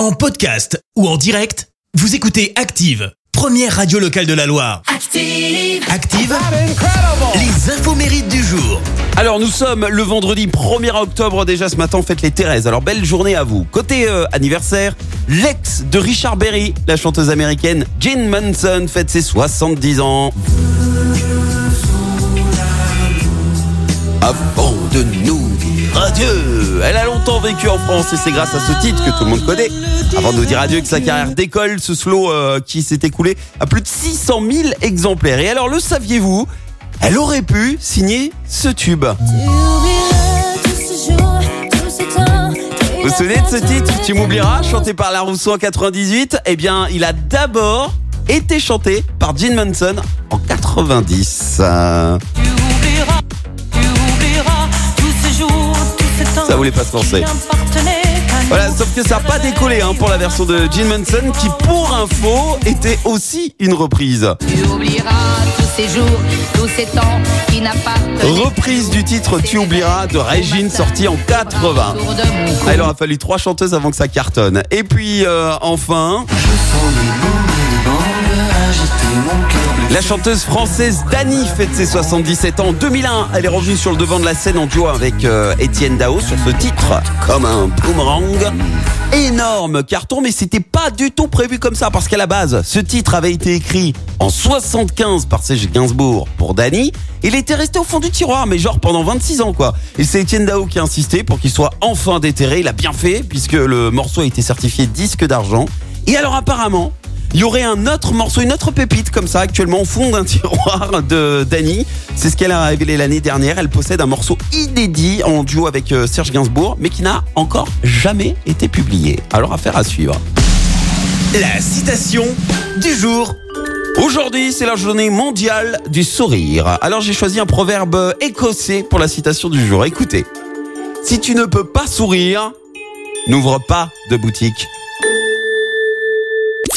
En podcast ou en direct, vous écoutez Active, première radio locale de la Loire. Active. Active, les infos mérites du jour. Alors nous sommes le vendredi 1er octobre déjà ce matin, fête les Thérèse. Alors belle journée à vous. Côté euh, anniversaire, l'ex de Richard Berry, la chanteuse américaine Jean Manson fête ses 70 ans. Avant de nous adieu. Elle a longtemps vécu en France et c'est grâce à ce titre que tout le monde connaît. Avant de nous dire adieu que sa carrière décolle, ce slow euh, qui s'est écoulé à plus de 600 000 exemplaires. Et alors le saviez-vous? Elle aurait pu signer ce tube. Vous vous souvenez de ce titre? Tu m'oublieras, chanté par La Rousseau en 98 Eh bien, il a d'abord été chanté par Gene Manson en 90. Euh, Ça voulait pas se lancer. Voilà, sauf que ça n'a pas décollé hein, pour la version de Gene Manson qui, pour info, était aussi une reprise. Tu oublieras tous ces jours, tous ces temps qui Reprise du titre Tu oublieras de Régine sorti en 80. autour de mon cou. Ah, il aura fallu trois chanteuses avant que ça cartonne. Et puis euh, enfin, la chanteuse française Dani fête ses 77 ans. En 2001, elle est revenue sur le devant de la scène en duo avec euh, Étienne Dao sur ce titre, comme un boomerang. Énorme carton, mais c'était pas du tout prévu comme ça, parce qu'à la base, ce titre avait été écrit en 75 par Serge Gainsbourg pour Dani. Il était resté au fond du tiroir, mais genre pendant 26 ans, quoi. Et c'est Étienne Dao qui a insisté pour qu'il soit enfin déterré. Il a bien fait, puisque le morceau a été certifié disque d'argent. Et alors apparemment, il y aurait un autre morceau, une autre pépite comme ça actuellement au fond d'un tiroir de Dani. C'est ce qu'elle a révélé l'année dernière. Elle possède un morceau inédit en duo avec euh, Serge Gainsbourg, mais qui n'a encore jamais été publié. Alors affaire à suivre. La citation du jour. Aujourd'hui, c'est la journée mondiale du sourire. Alors j'ai choisi un proverbe écossais pour la citation du jour. Écoutez, si tu ne peux pas sourire, n'ouvre pas de boutique.